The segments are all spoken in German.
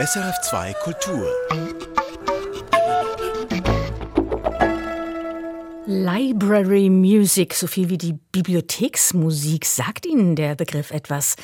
SRF2 Kultur. Library Music, so viel wie die Bibliotheksmusik. Sagt Ihnen der Begriff etwas?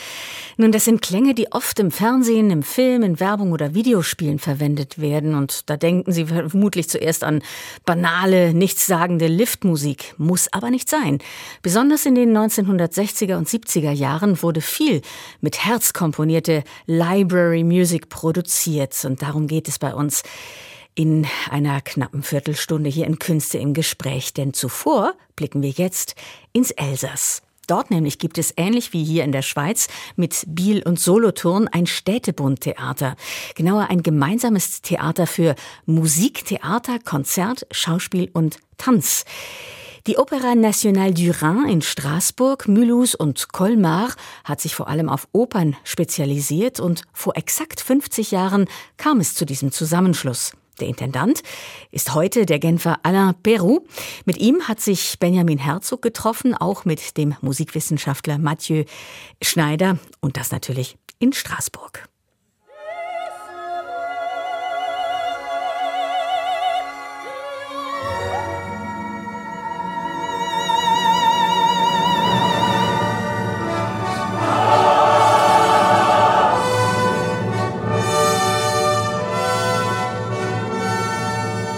Nun, das sind Klänge, die oft im Fernsehen, im Film, in Werbung oder Videospielen verwendet werden. Und da denken Sie vermutlich zuerst an banale, nichtssagende Liftmusik. Muss aber nicht sein. Besonders in den 1960er und 70er Jahren wurde viel mit Herz komponierte Library Music produziert. Und darum geht es bei uns in einer knappen Viertelstunde hier in Künste im Gespräch. Denn zuvor blicken wir jetzt ins Elsass. Dort nämlich gibt es ähnlich wie hier in der Schweiz mit Biel und Solothurn ein Städtebundtheater. Genauer ein gemeinsames Theater für Musik, Theater, Konzert, Schauspiel und Tanz. Die Opera Nationale du Rhin in Straßburg, Mulhouse und Colmar hat sich vor allem auf Opern spezialisiert und vor exakt 50 Jahren kam es zu diesem Zusammenschluss. Der Intendant ist heute der Genfer Alain Perroux. Mit ihm hat sich Benjamin Herzog getroffen, auch mit dem Musikwissenschaftler Mathieu Schneider und das natürlich in Straßburg.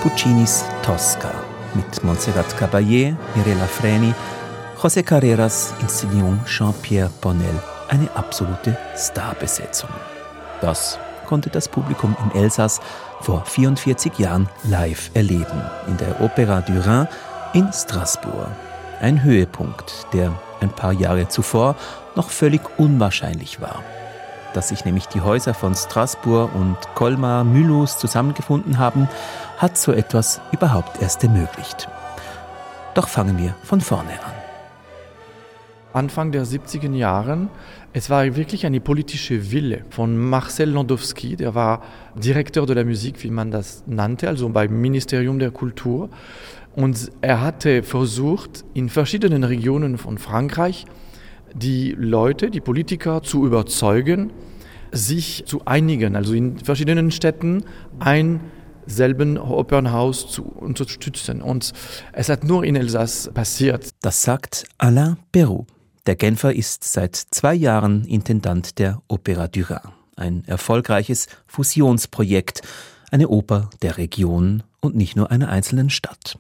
Puccinis Tosca mit Montserrat Caballé, Mirella Freni, José Carreras Inszenierung Jean-Pierre Bonnel eine absolute Starbesetzung. Das konnte das Publikum im Elsass vor 44 Jahren live erleben in der Opéra du Rhin in Straßburg. Ein Höhepunkt, der ein paar Jahre zuvor noch völlig unwahrscheinlich war. Dass sich nämlich die Häuser von Straßburg und Colmar Mulhouse zusammengefunden haben, hat so etwas überhaupt erst ermöglicht. Doch fangen wir von vorne an. Anfang der 70er Jahren, es war wirklich eine politische Wille von Marcel Landowski, der war Direktor der Musik, wie man das nannte, also beim Ministerium der Kultur. Und er hatte versucht, in verschiedenen Regionen von Frankreich die Leute, die Politiker zu überzeugen, sich zu einigen, also in verschiedenen Städten ein selben Opernhaus zu unterstützen. Und es hat nur in Elsass passiert. Das sagt Alain Perroux. Der Genfer ist seit zwei Jahren Intendant der Opéra du Rhin. Ein erfolgreiches Fusionsprojekt, eine Oper der Region und nicht nur einer einzelnen Stadt.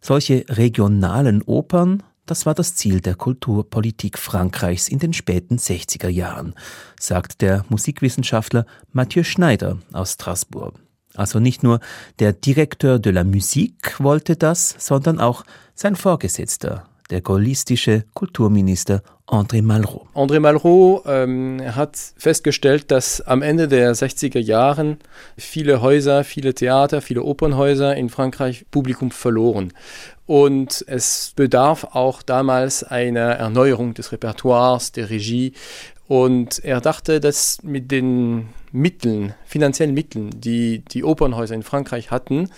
Solche regionalen Opern, das war das Ziel der Kulturpolitik Frankreichs in den späten 60er Jahren, sagt der Musikwissenschaftler Mathieu Schneider aus Straßburg. Also nicht nur der Directeur de la Musique wollte das, sondern auch sein Vorgesetzter, der gaullistische Kulturminister André Malraux. André Malraux ähm, hat festgestellt, dass am Ende der 60er Jahren viele Häuser, viele Theater, viele Opernhäuser in Frankreich Publikum verloren. Und es bedarf auch damals einer Erneuerung des Repertoires, der Regie. Und er dachte, dass mit den Mitteln, finanziellen Mitteln, die die Opernhäuser in Frankreich hatten,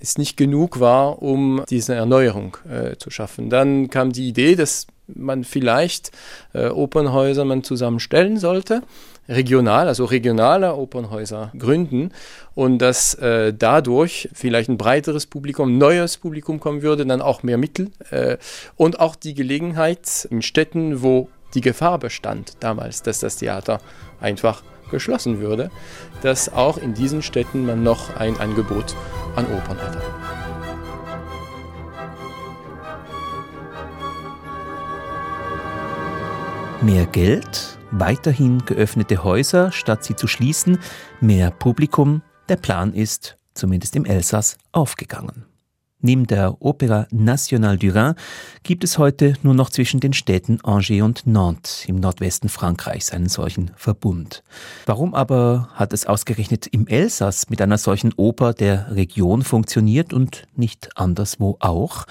es nicht genug war, um diese Erneuerung äh, zu schaffen. Dann kam die Idee, dass man vielleicht äh, Opernhäuser man zusammenstellen sollte, regional, also regionale Opernhäuser gründen und dass äh, dadurch vielleicht ein breiteres Publikum, neues Publikum kommen würde, dann auch mehr Mittel äh, und auch die Gelegenheit in Städten, wo die Gefahr bestand damals, dass das Theater einfach geschlossen würde, dass auch in diesen Städten man noch ein Angebot an Opern hätte. Mehr Geld, weiterhin geöffnete Häuser, statt sie zu schließen, mehr Publikum. Der Plan ist, zumindest im Elsass, aufgegangen. Neben der Opéra Nationale du Rhin gibt es heute nur noch zwischen den Städten Angers und Nantes im Nordwesten Frankreichs einen solchen Verbund. Warum aber hat es ausgerechnet im Elsass mit einer solchen Oper der Region funktioniert und nicht anderswo auch?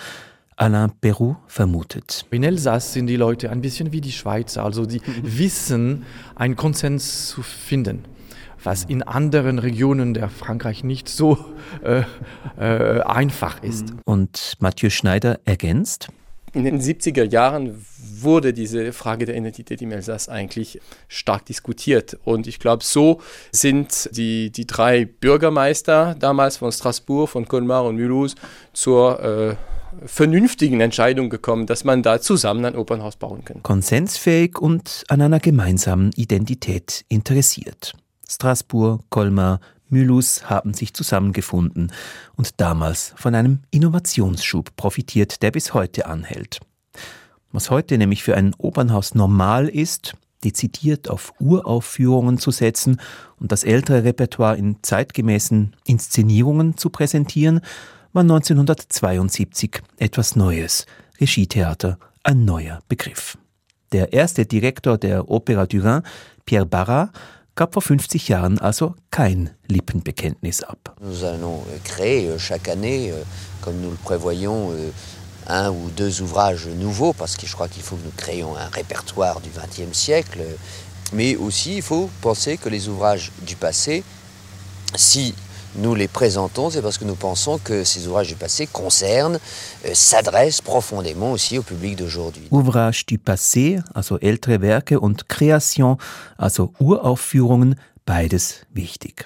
Alain Perroux vermutet. In Elsass sind die Leute ein bisschen wie die Schweizer, also die wissen, einen Konsens zu finden was in anderen Regionen der Frankreich nicht so äh, äh, einfach ist. Und Mathieu Schneider ergänzt? In den 70er Jahren wurde diese Frage der Identität im Elsass eigentlich stark diskutiert. Und ich glaube, so sind die, die drei Bürgermeister damals von Straßburg, von Colmar und Mulhouse zur äh, vernünftigen Entscheidung gekommen, dass man da zusammen ein Opernhaus bauen kann. Konsensfähig und an einer gemeinsamen Identität interessiert. Straßburg, Colmar, Mulhouse haben sich zusammengefunden und damals von einem Innovationsschub profitiert, der bis heute anhält. Was heute nämlich für ein Opernhaus normal ist, dezidiert auf Uraufführungen zu setzen und das ältere Repertoire in zeitgemäßen Inszenierungen zu präsentieren, war 1972 etwas Neues. Regietheater, ein neuer Begriff. Der erste Direktor der Opera du Rhin, Pierre Barra, gab vor 50 Jahren also kein Lippenbekenntnis ab. Nous allons créer euh, chaque année, euh, comme nous le prévoyons, euh, un ou deux ouvrages nouveaux, parce que je crois qu'il faut que nous créions un répertoire du XXe siècle. Mais aussi, il faut penser que les ouvrages du passé, si nous les présentons, c'est parce que nous pensons que ces ouvrages du passé concernent, euh, s'adressent profondément aussi au public d'aujourd'hui. Ouvrage du passé, also ältere Werke und Kreation, also Uraufführungen, beides wichtig.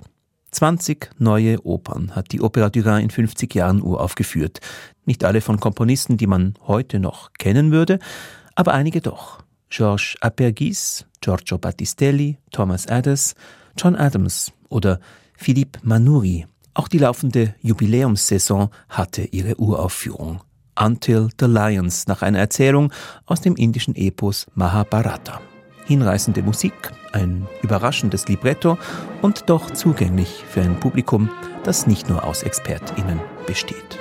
20 neue Opern hat die Opera du Rhin in 50 Jahren uraufgeführt. Nicht alle von Komponisten, die man heute noch kennen würde, aber einige doch. Georges Apergis, Giorgio Battistelli, Thomas Addis, John Adams oder Philippe Manuri. Auch die laufende Jubiläumssaison hatte ihre Uraufführung. Until the Lions nach einer Erzählung aus dem indischen Epos Mahabharata. Hinreißende Musik, ein überraschendes Libretto und doch zugänglich für ein Publikum, das nicht nur aus ExpertInnen besteht.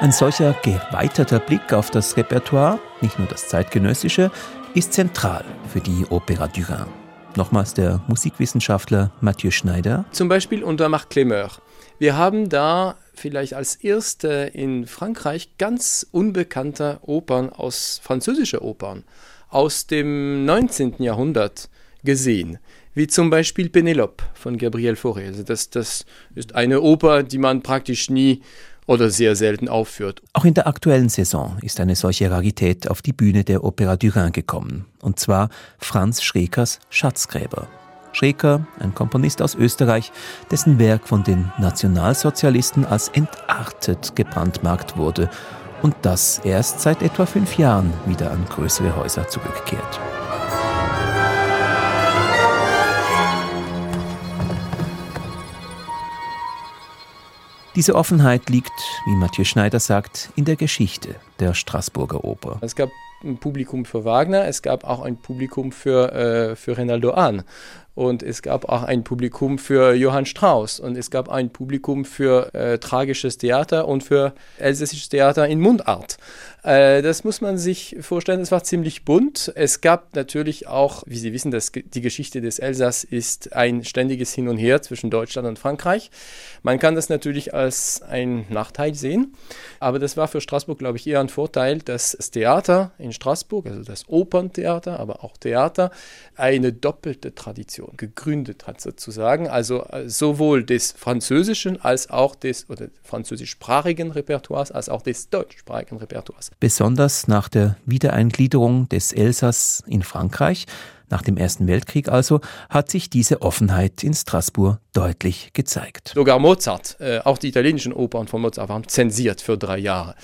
Ein solcher geweiterter Blick auf das Repertoire, nicht nur das zeitgenössische, ist zentral für die Opera du Rhin. Nochmals der Musikwissenschaftler Mathieu Schneider. Zum Beispiel unter Marc Clémeur. Wir haben da vielleicht als erste in Frankreich ganz unbekannte Opern aus französische Opern aus dem 19. Jahrhundert gesehen wie zum Beispiel Penelope von Gabriel Fauré. Also das, das ist eine Oper, die man praktisch nie oder sehr selten aufführt. Auch in der aktuellen Saison ist eine solche Rarität auf die Bühne der Opera du Rhin gekommen. Und zwar Franz Schrekers Schatzgräber. Schreker, ein Komponist aus Österreich, dessen Werk von den Nationalsozialisten als entartet gebrandmarkt wurde und das erst seit etwa fünf Jahren wieder an größere Häuser zurückkehrt. Diese Offenheit liegt, wie Mathieu Schneider sagt, in der Geschichte der Straßburger Oper. Es gab ein Publikum für Wagner, es gab auch ein Publikum für, äh, für Renaldo Hahn und es gab auch ein Publikum für Johann Strauss und es gab ein Publikum für äh, tragisches Theater und für elsässisches Theater in Mundart. Äh, das muss man sich vorstellen, es war ziemlich bunt. Es gab natürlich auch, wie Sie wissen, dass die Geschichte des Elsass ist ein ständiges Hin und Her zwischen Deutschland und Frankreich. Man kann das natürlich als ein Nachteil sehen, aber das war für Straßburg, glaube ich, eher ein Vorteil, dass das Theater in Straßburg, also das Operntheater, aber auch Theater, eine doppelte Tradition gegründet hat sozusagen, also äh, sowohl des französischen als auch des oder französischsprachigen Repertoires als auch des deutschsprachigen Repertoires. Besonders nach der Wiedereingliederung des Elsass in Frankreich nach dem Ersten Weltkrieg also, hat sich diese Offenheit in Straßburg deutlich gezeigt. Sogar Mozart, äh, auch die italienischen Opern von Mozart waren zensiert für drei Jahre.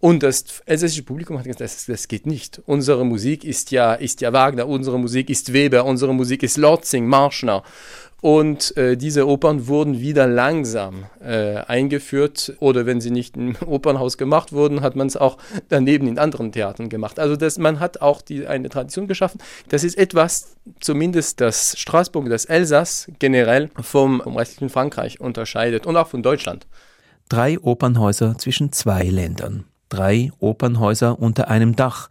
Und das elsässische Publikum hat gesagt, das, das, geht nicht. Unsere Musik ist ja, ist ja Wagner, unsere Musik ist Weber, unsere Musik ist Lotzing, Marschner. Und äh, diese Opern wurden wieder langsam äh, eingeführt oder wenn sie nicht im Opernhaus gemacht wurden, hat man es auch daneben in anderen Theatern gemacht. Also das, man hat auch die, eine Tradition geschaffen. Das ist etwas, zumindest das Straßburg, das Elsass generell vom, vom restlichen Frankreich unterscheidet und auch von Deutschland. Drei Opernhäuser zwischen zwei Ländern drei Opernhäuser unter einem Dach.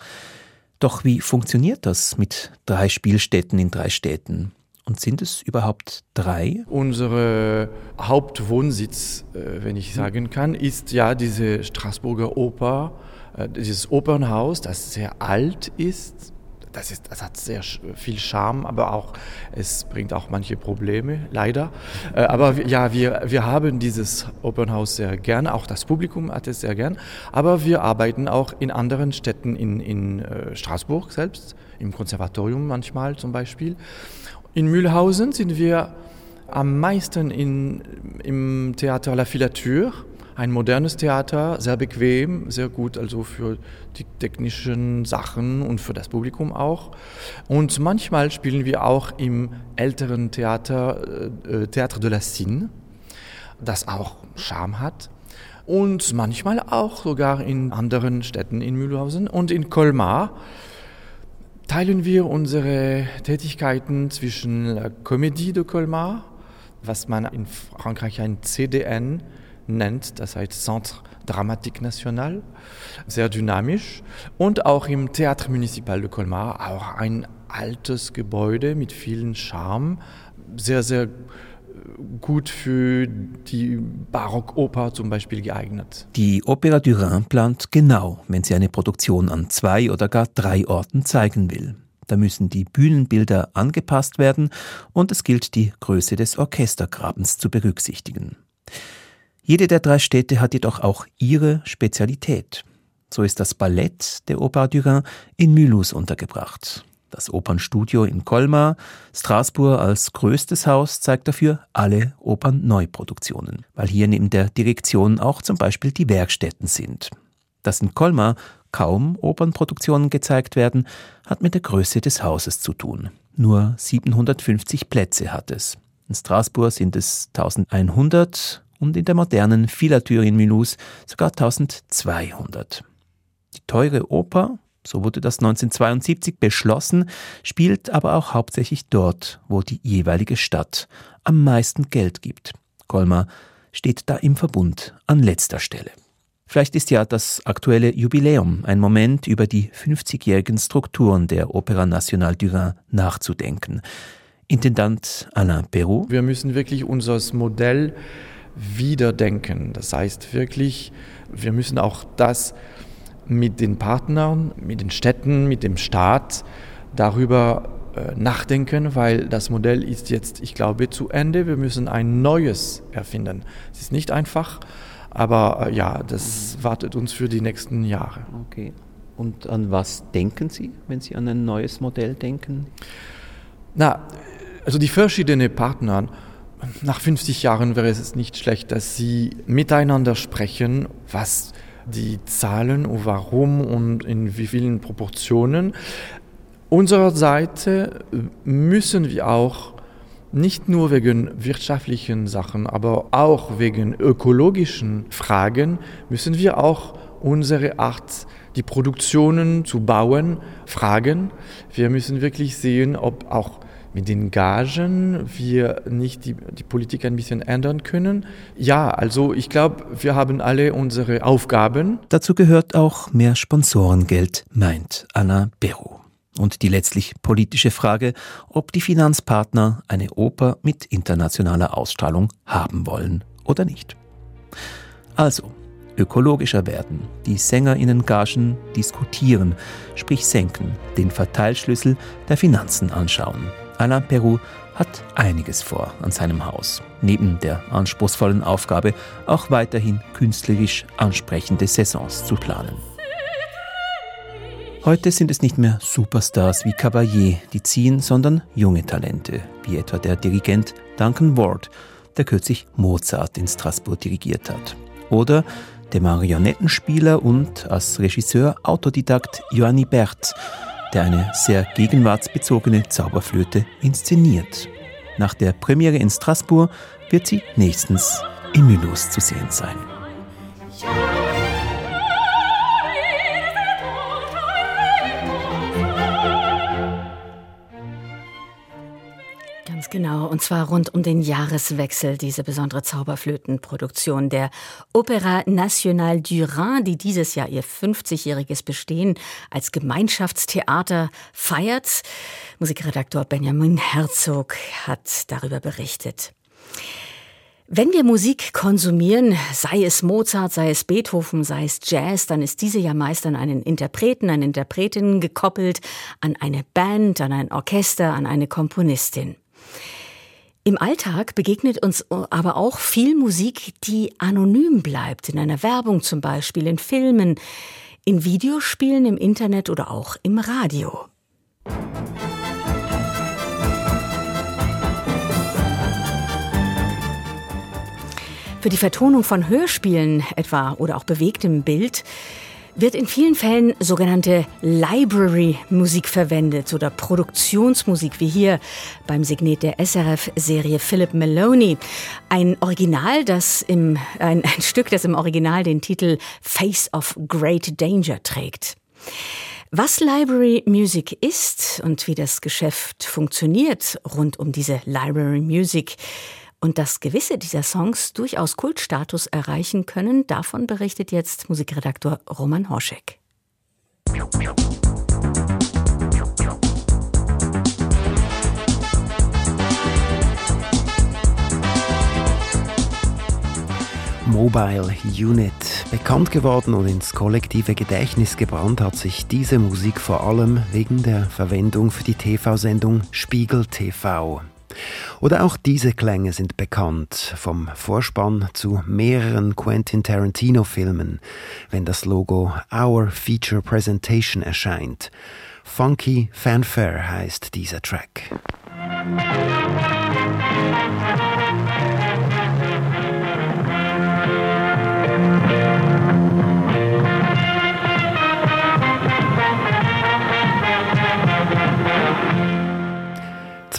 Doch wie funktioniert das mit drei Spielstätten in drei Städten? Und sind es überhaupt drei? Unser Hauptwohnsitz, äh, wenn ich sagen kann, ist ja diese Straßburger Oper, äh, dieses Opernhaus, das sehr alt ist, das, ist, das hat sehr viel Charme, aber auch es bringt auch manche Probleme, leider. Äh, aber ja, wir, wir haben dieses Open House sehr gerne, auch das Publikum hat es sehr gern. Aber wir arbeiten auch in anderen Städten, in, in Straßburg selbst, im Konservatorium manchmal zum Beispiel. In Mühlhausen sind wir am meisten in, im Theater La Filature ein modernes Theater, sehr bequem, sehr gut also für die technischen Sachen und für das Publikum auch. Und manchmal spielen wir auch im älteren Theater, äh, Théâtre de la Cine, das auch Charme hat. Und manchmal auch sogar in anderen Städten in Mühlhausen und in Colmar teilen wir unsere Tätigkeiten zwischen la Comédie de Colmar, was man in Frankreich ein CDN nennt, das heißt Centre Dramatique National, sehr dynamisch. Und auch im Théâtre Municipal de Colmar, auch ein altes Gebäude mit vielen Charme, sehr, sehr gut für die Barockoper zum Beispiel geeignet. Die Opera du Rhin plant genau, wenn sie eine Produktion an zwei oder gar drei Orten zeigen will. Da müssen die Bühnenbilder angepasst werden und es gilt, die Größe des Orchestergrabens zu berücksichtigen. Jede der drei Städte hat jedoch auch ihre Spezialität. So ist das Ballett der Oper du Rhin in Mulhouse untergebracht. Das Opernstudio in Colmar, Straßburg als größtes Haus zeigt dafür alle Opernnneuproduktionen, weil hier neben der Direktion auch zum Beispiel die Werkstätten sind. Dass in Colmar kaum Opernproduktionen gezeigt werden, hat mit der Größe des Hauses zu tun. Nur 750 Plätze hat es. In Straßburg sind es 1100 und in der modernen Filature in Mulhouse sogar 1200. Die teure Oper, so wurde das 1972 beschlossen, spielt aber auch hauptsächlich dort, wo die jeweilige Stadt am meisten Geld gibt. Colmar steht da im Verbund an letzter Stelle. Vielleicht ist ja das aktuelle Jubiläum ein Moment, über die 50-jährigen Strukturen der Opera Nationale du Rhin nachzudenken. Intendant Alain Perrault. Wir müssen wirklich unser Modell wiederdenken. Das heißt wirklich, wir müssen auch das mit den Partnern, mit den Städten, mit dem Staat darüber äh, nachdenken, weil das Modell ist jetzt, ich glaube, zu Ende. Wir müssen ein neues erfinden. Es ist nicht einfach, aber äh, ja, das wartet uns für die nächsten Jahre. Okay. Und an was denken Sie, wenn Sie an ein neues Modell denken? Na, also die verschiedenen Partner, nach 50 Jahren wäre es nicht schlecht, dass sie miteinander sprechen, was die Zahlen und warum und in wie vielen Proportionen. Unserer Seite müssen wir auch nicht nur wegen wirtschaftlichen Sachen, aber auch wegen ökologischen Fragen müssen wir auch unsere Art, die Produktionen zu bauen, fragen. Wir müssen wirklich sehen, ob auch mit den Gagen wir nicht die, die Politik ein bisschen ändern können. Ja, also ich glaube, wir haben alle unsere Aufgaben. Dazu gehört auch mehr Sponsorengeld, meint Anna Berro. Und die letztlich politische Frage, ob die Finanzpartner eine Oper mit internationaler Ausstrahlung haben wollen oder nicht. Also, ökologischer werden, die Sängerinnengagen diskutieren, sprich senken, den Verteilschlüssel der Finanzen anschauen. Alain Perou hat einiges vor an seinem Haus. Neben der anspruchsvollen Aufgabe, auch weiterhin künstlerisch ansprechende Saisons zu planen. Heute sind es nicht mehr Superstars wie Caballé, die ziehen, sondern junge Talente, wie etwa der Dirigent Duncan Ward, der kürzlich Mozart in Straßburg dirigiert hat. Oder der Marionettenspieler und als Regisseur Autodidakt Joanny Berth, der eine sehr gegenwartsbezogene Zauberflöte inszeniert. Nach der Premiere in Straßburg wird sie nächstens in Mulhouse zu sehen sein. Genau, und zwar rund um den Jahreswechsel, diese besondere Zauberflötenproduktion der Opéra Nationale du Rhin, die dieses Jahr ihr 50-jähriges Bestehen als Gemeinschaftstheater feiert. Musikredaktor Benjamin Herzog hat darüber berichtet. Wenn wir Musik konsumieren, sei es Mozart, sei es Beethoven, sei es Jazz, dann ist diese ja meist an einen Interpreten, eine Interpretin gekoppelt, an eine Band, an ein Orchester, an eine Komponistin. Im Alltag begegnet uns aber auch viel Musik, die anonym bleibt, in einer Werbung zum Beispiel, in Filmen, in Videospielen, im Internet oder auch im Radio. Für die Vertonung von Hörspielen etwa oder auch bewegtem Bild wird in vielen Fällen sogenannte Library-Musik verwendet oder Produktionsmusik, wie hier beim Signet der SRF-Serie Philip Maloney. Ein Original, das im, ein, ein Stück, das im Original den Titel Face of Great Danger trägt. Was Library Music ist und wie das Geschäft funktioniert rund um diese Library Music, und dass gewisse dieser Songs durchaus Kultstatus erreichen können, davon berichtet jetzt Musikredaktor Roman Horschek. Mobile Unit. Bekannt geworden und ins kollektive Gedächtnis gebrannt hat sich diese Musik vor allem wegen der Verwendung für die TV-Sendung Spiegel TV. Oder auch diese Klänge sind bekannt vom Vorspann zu mehreren Quentin Tarantino-Filmen, wenn das Logo Our Feature Presentation erscheint. Funky Fanfare heißt dieser Track.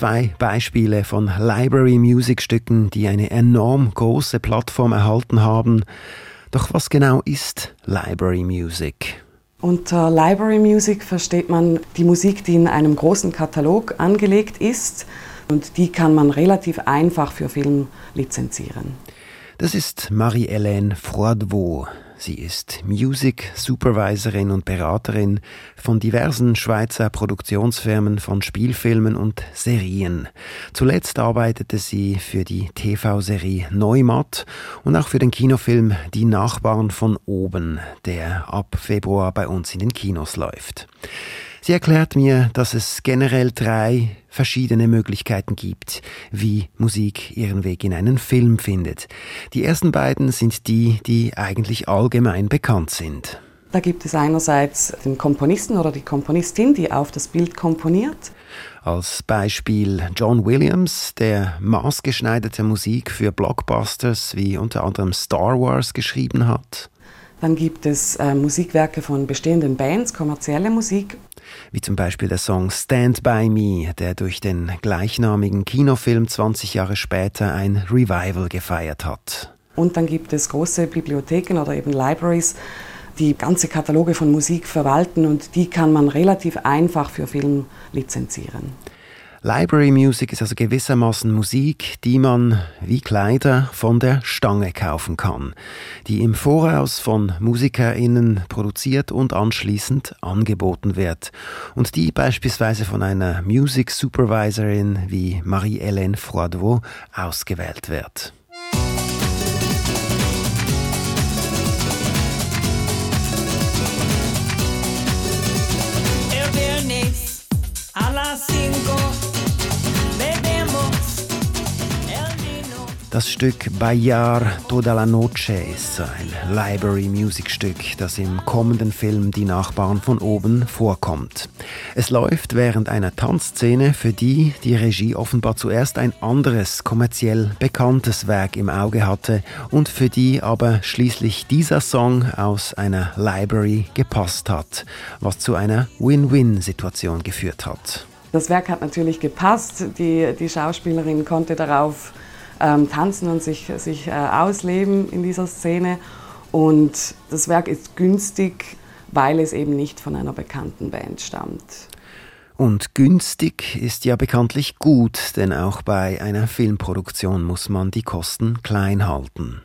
Zwei Beispiele von Library Music Stücken, die eine enorm große Plattform erhalten haben. Doch was genau ist Library Music? Unter Library Music versteht man die Musik, die in einem großen Katalog angelegt ist und die kann man relativ einfach für Film lizenzieren. Das ist Marie-Hélène Froidevaux. Sie ist Music Supervisorin und Beraterin von diversen Schweizer Produktionsfirmen von Spielfilmen und Serien. Zuletzt arbeitete sie für die TV-Serie Neumatt und auch für den Kinofilm Die Nachbarn von oben, der ab Februar bei uns in den Kinos läuft. Sie erklärt mir, dass es generell drei verschiedene Möglichkeiten gibt, wie Musik ihren Weg in einen Film findet. Die ersten beiden sind die, die eigentlich allgemein bekannt sind. Da gibt es einerseits den Komponisten oder die Komponistin, die auf das Bild komponiert. Als Beispiel John Williams, der maßgeschneiderte Musik für Blockbusters wie unter anderem Star Wars geschrieben hat. Dann gibt es äh, Musikwerke von bestehenden Bands, kommerzielle Musik wie zum Beispiel der Song Stand By Me, der durch den gleichnamigen Kinofilm 20 Jahre später ein Revival gefeiert hat. Und dann gibt es große Bibliotheken oder eben Libraries, die ganze Kataloge von Musik verwalten und die kann man relativ einfach für Film lizenzieren. Library Music ist also gewissermaßen Musik, die man wie Kleider von der Stange kaufen kann, die im Voraus von MusikerInnen produziert und anschließend angeboten wird und die beispielsweise von einer Music Supervisorin wie Marie-Hélène Froidevaux ausgewählt wird. Das Stück Bayar Toda la Noche ist ein Library Music Stück, das im kommenden Film Die Nachbarn von oben vorkommt. Es läuft während einer Tanzszene, für die die Regie offenbar zuerst ein anderes kommerziell bekanntes Werk im Auge hatte und für die aber schließlich dieser Song aus einer Library gepasst hat, was zu einer Win-Win-Situation geführt hat. Das Werk hat natürlich gepasst, die, die Schauspielerin konnte darauf ähm, tanzen und sich, sich äh, ausleben in dieser Szene. Und das Werk ist günstig, weil es eben nicht von einer bekannten Band stammt. Und günstig ist ja bekanntlich gut, denn auch bei einer Filmproduktion muss man die Kosten klein halten.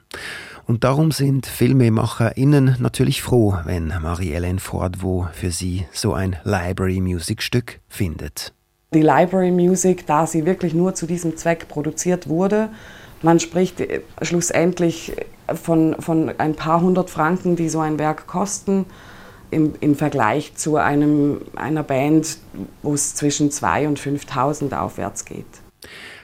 Und darum sind FilmemacherInnen natürlich froh, wenn Marie-Hélène Fordvaux für sie so ein Library Music Stück findet. Die Library Music, da sie wirklich nur zu diesem Zweck produziert wurde, man spricht äh, schlussendlich von, von ein paar hundert Franken, die so ein Werk kosten im, im Vergleich zu einem, einer Band, wo es zwischen 2.000 und 5.000 aufwärts geht.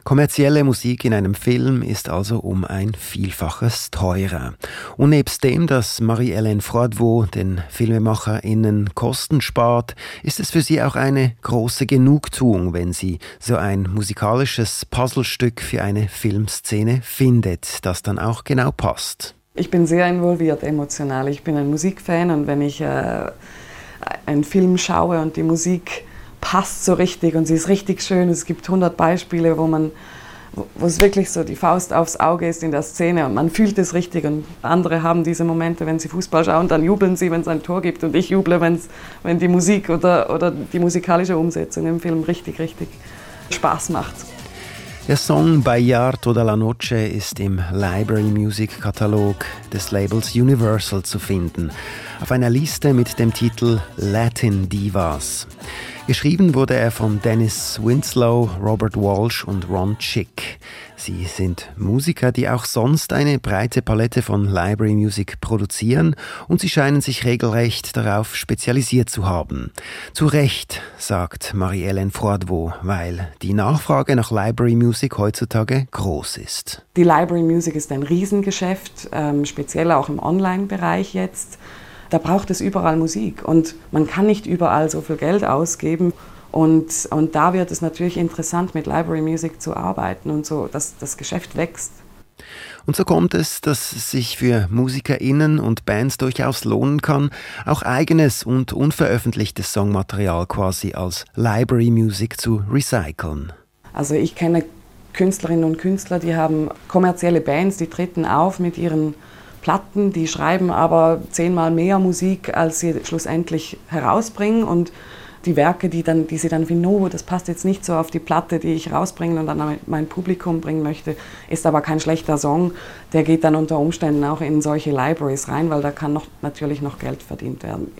Kommerzielle Musik in einem Film ist also um ein Vielfaches teurer. Und nebst dem, dass Marie-Hélène Froidevaux den FilmemacherInnen Kosten spart, ist es für sie auch eine große Genugtuung, wenn sie so ein musikalisches Puzzlestück für eine Filmszene findet, das dann auch genau passt. Ich bin sehr involviert emotional. Ich bin ein Musikfan und wenn ich äh, einen Film schaue und die Musik passt so richtig und sie ist richtig schön, es gibt 100 Beispiele, wo man wo es wirklich so die Faust aufs Auge ist in der Szene und man fühlt es richtig und andere haben diese Momente, wenn sie Fußball schauen, dann jubeln sie, wenn es ein Tor gibt und ich juble, wenn's, wenn die Musik oder, oder die musikalische Umsetzung im Film richtig, richtig Spaß macht. Der Song Bayardo della Noche ist im Library Music Katalog des Labels Universal zu finden, auf einer Liste mit dem Titel Latin Divas. Geschrieben wurde er von Dennis Winslow, Robert Walsh und Ron Chick. Sie sind Musiker, die auch sonst eine breite Palette von Library Music produzieren und sie scheinen sich regelrecht darauf spezialisiert zu haben. Zu Recht, sagt Marie-Hélène Froidevaux, weil die Nachfrage nach Library Music heutzutage groß ist. Die Library Music ist ein Riesengeschäft, ähm, speziell auch im Online-Bereich jetzt da braucht es überall Musik und man kann nicht überall so viel Geld ausgeben. Und, und da wird es natürlich interessant, mit Library Music zu arbeiten und so, dass das Geschäft wächst. Und so kommt es, dass es sich für MusikerInnen und Bands durchaus lohnen kann, auch eigenes und unveröffentlichtes Songmaterial quasi als Library Music zu recyceln. Also ich kenne Künstlerinnen und Künstler, die haben kommerzielle Bands, die treten auf mit ihren Platten, die schreiben aber zehnmal mehr Musik, als sie schlussendlich herausbringen und die Werke, die, dann, die sie dann finden, oh, das passt jetzt nicht so auf die Platte, die ich rausbringen und dann mein Publikum bringen möchte, ist aber kein schlechter Song. Der geht dann unter Umständen auch in solche Libraries rein, weil da kann noch, natürlich noch Geld verdient werden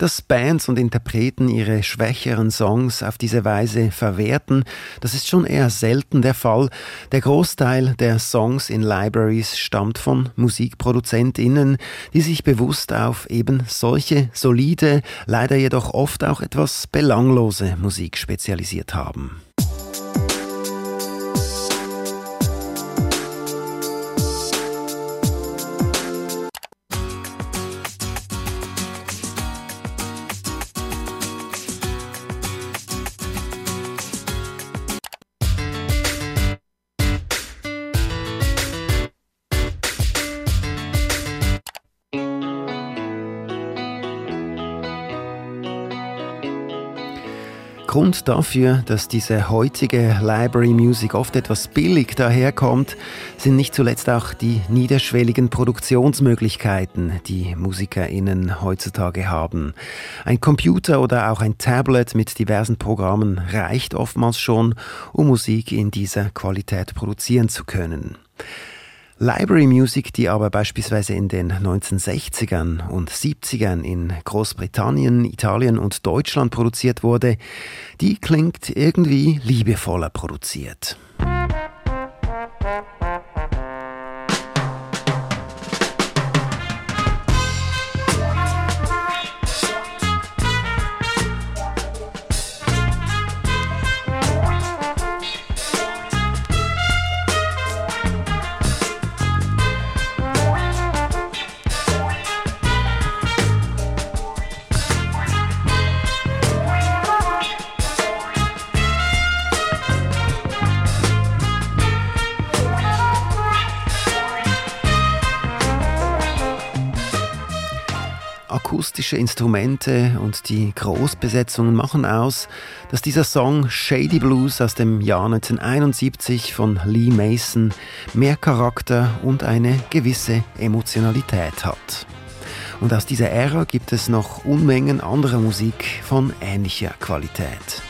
dass Bands und Interpreten ihre schwächeren Songs auf diese Weise verwerten, das ist schon eher selten der Fall. Der Großteil der Songs in Libraries stammt von Musikproduzentinnen, die sich bewusst auf eben solche solide, leider jedoch oft auch etwas belanglose Musik spezialisiert haben. Grund dafür, dass diese heutige Library Music oft etwas billig daherkommt, sind nicht zuletzt auch die niederschwelligen Produktionsmöglichkeiten, die MusikerInnen heutzutage haben. Ein Computer oder auch ein Tablet mit diversen Programmen reicht oftmals schon, um Musik in dieser Qualität produzieren zu können. Library Music, die aber beispielsweise in den 1960ern und 70ern in Großbritannien, Italien und Deutschland produziert wurde, die klingt irgendwie liebevoller produziert. Akustische Instrumente und die Großbesetzungen machen aus, dass dieser Song Shady Blues aus dem Jahr 1971 von Lee Mason mehr Charakter und eine gewisse Emotionalität hat. Und aus dieser Ära gibt es noch Unmengen anderer Musik von ähnlicher Qualität.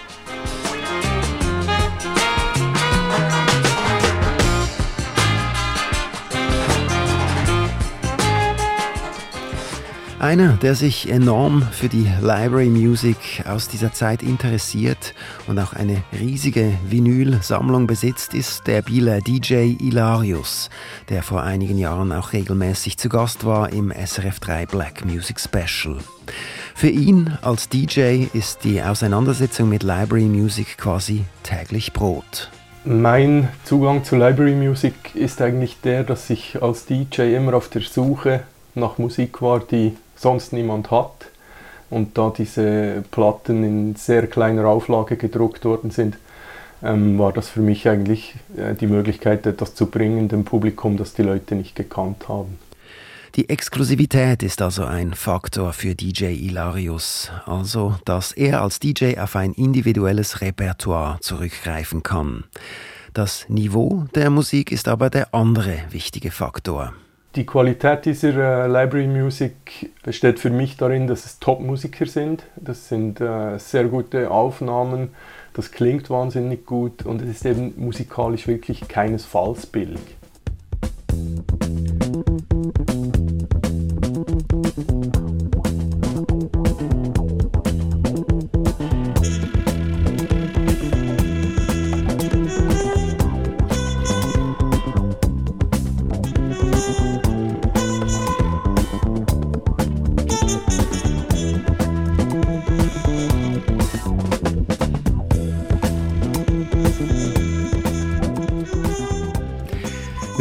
Einer, der sich enorm für die Library Music aus dieser Zeit interessiert und auch eine riesige Vinyl-Sammlung besitzt, ist der Bieler DJ Ilarius, der vor einigen Jahren auch regelmäßig zu Gast war im SRF 3 Black Music Special. Für ihn als DJ ist die Auseinandersetzung mit Library Music quasi täglich Brot. Mein Zugang zu Library Music ist eigentlich der, dass ich als DJ immer auf der Suche nach Musik war, die sonst niemand hat. Und da diese Platten in sehr kleiner Auflage gedruckt worden sind, ähm, war das für mich eigentlich äh, die Möglichkeit, etwas zu bringen dem Publikum, das die Leute nicht gekannt haben. Die Exklusivität ist also ein Faktor für DJ Ilarius, also dass er als DJ auf ein individuelles Repertoire zurückgreifen kann. Das Niveau der Musik ist aber der andere wichtige Faktor. Die Qualität dieser äh, Library Music besteht für mich darin, dass es Top-Musiker sind. Das sind äh, sehr gute Aufnahmen, das klingt wahnsinnig gut und es ist eben musikalisch wirklich keinesfalls billig.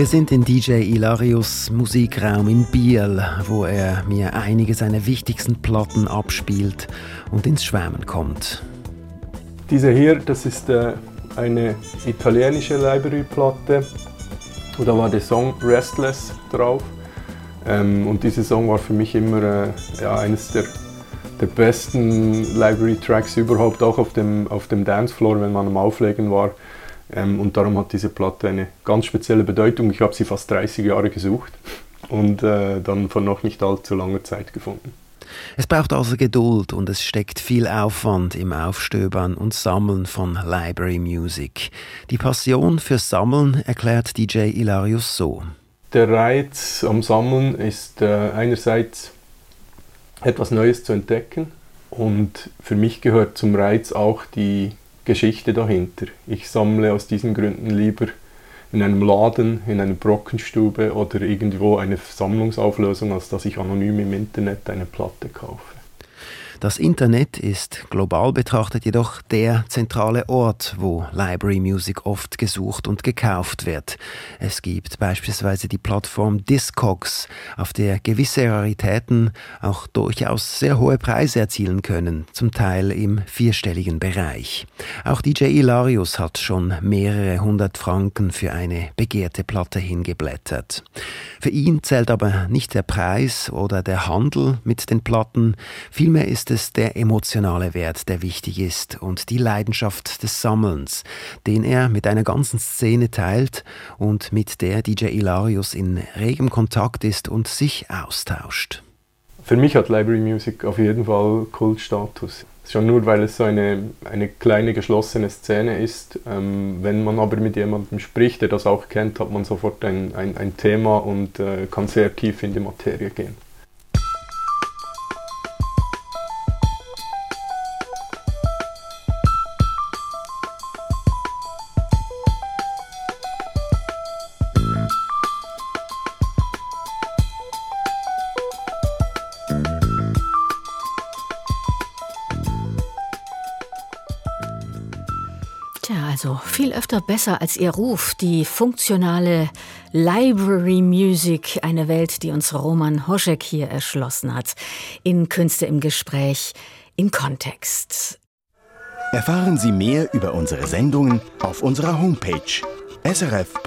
Sind in DJ Ilarius Musikraum in Biel, wo er mir einige seiner wichtigsten Platten abspielt und ins Schwärmen kommt. Diese hier, das ist äh, eine italienische Library-Platte. Da war der Song Restless drauf. Ähm, und dieser Song war für mich immer äh, ja, eines der, der besten Library-Tracks überhaupt, auch auf dem, auf dem Dancefloor, wenn man am Auflegen war. Ähm, und darum hat diese Platte eine ganz spezielle Bedeutung. Ich habe sie fast 30 Jahre gesucht und äh, dann vor noch nicht allzu langer Zeit gefunden. Es braucht also Geduld und es steckt viel Aufwand im Aufstöbern und Sammeln von Library Music. Die Passion fürs Sammeln erklärt DJ Ilarius so. Der Reiz am Sammeln ist äh, einerseits etwas Neues zu entdecken und für mich gehört zum Reiz auch die Geschichte dahinter. Ich sammle aus diesen Gründen lieber in einem Laden, in einer Brockenstube oder irgendwo eine Sammlungsauflösung, als dass ich anonym im Internet eine Platte kaufe. Das Internet ist global betrachtet jedoch der zentrale Ort, wo Library Music oft gesucht und gekauft wird. Es gibt beispielsweise die Plattform Discogs, auf der gewisse Raritäten auch durchaus sehr hohe Preise erzielen können, zum Teil im vierstelligen Bereich. Auch DJ Ilarius hat schon mehrere hundert Franken für eine begehrte Platte hingeblättert. Für ihn zählt aber nicht der Preis oder der Handel mit den Platten, vielmehr ist ist es der emotionale Wert, der wichtig ist und die Leidenschaft des Sammelns, den er mit einer ganzen Szene teilt und mit der DJ Ilarius in regem Kontakt ist und sich austauscht. Für mich hat Library Music auf jeden Fall Kultstatus. Schon nur, weil es so eine, eine kleine geschlossene Szene ist. Ähm, wenn man aber mit jemandem spricht, der das auch kennt, hat man sofort ein, ein, ein Thema und äh, kann sehr tief in die Materie gehen. Öfter besser als ihr Ruf, die funktionale Library Music, eine Welt, die uns Roman Hoschek hier erschlossen hat. In Künste im Gespräch, in Kontext. Erfahren Sie mehr über unsere Sendungen auf unserer Homepage srf.ch-kultur.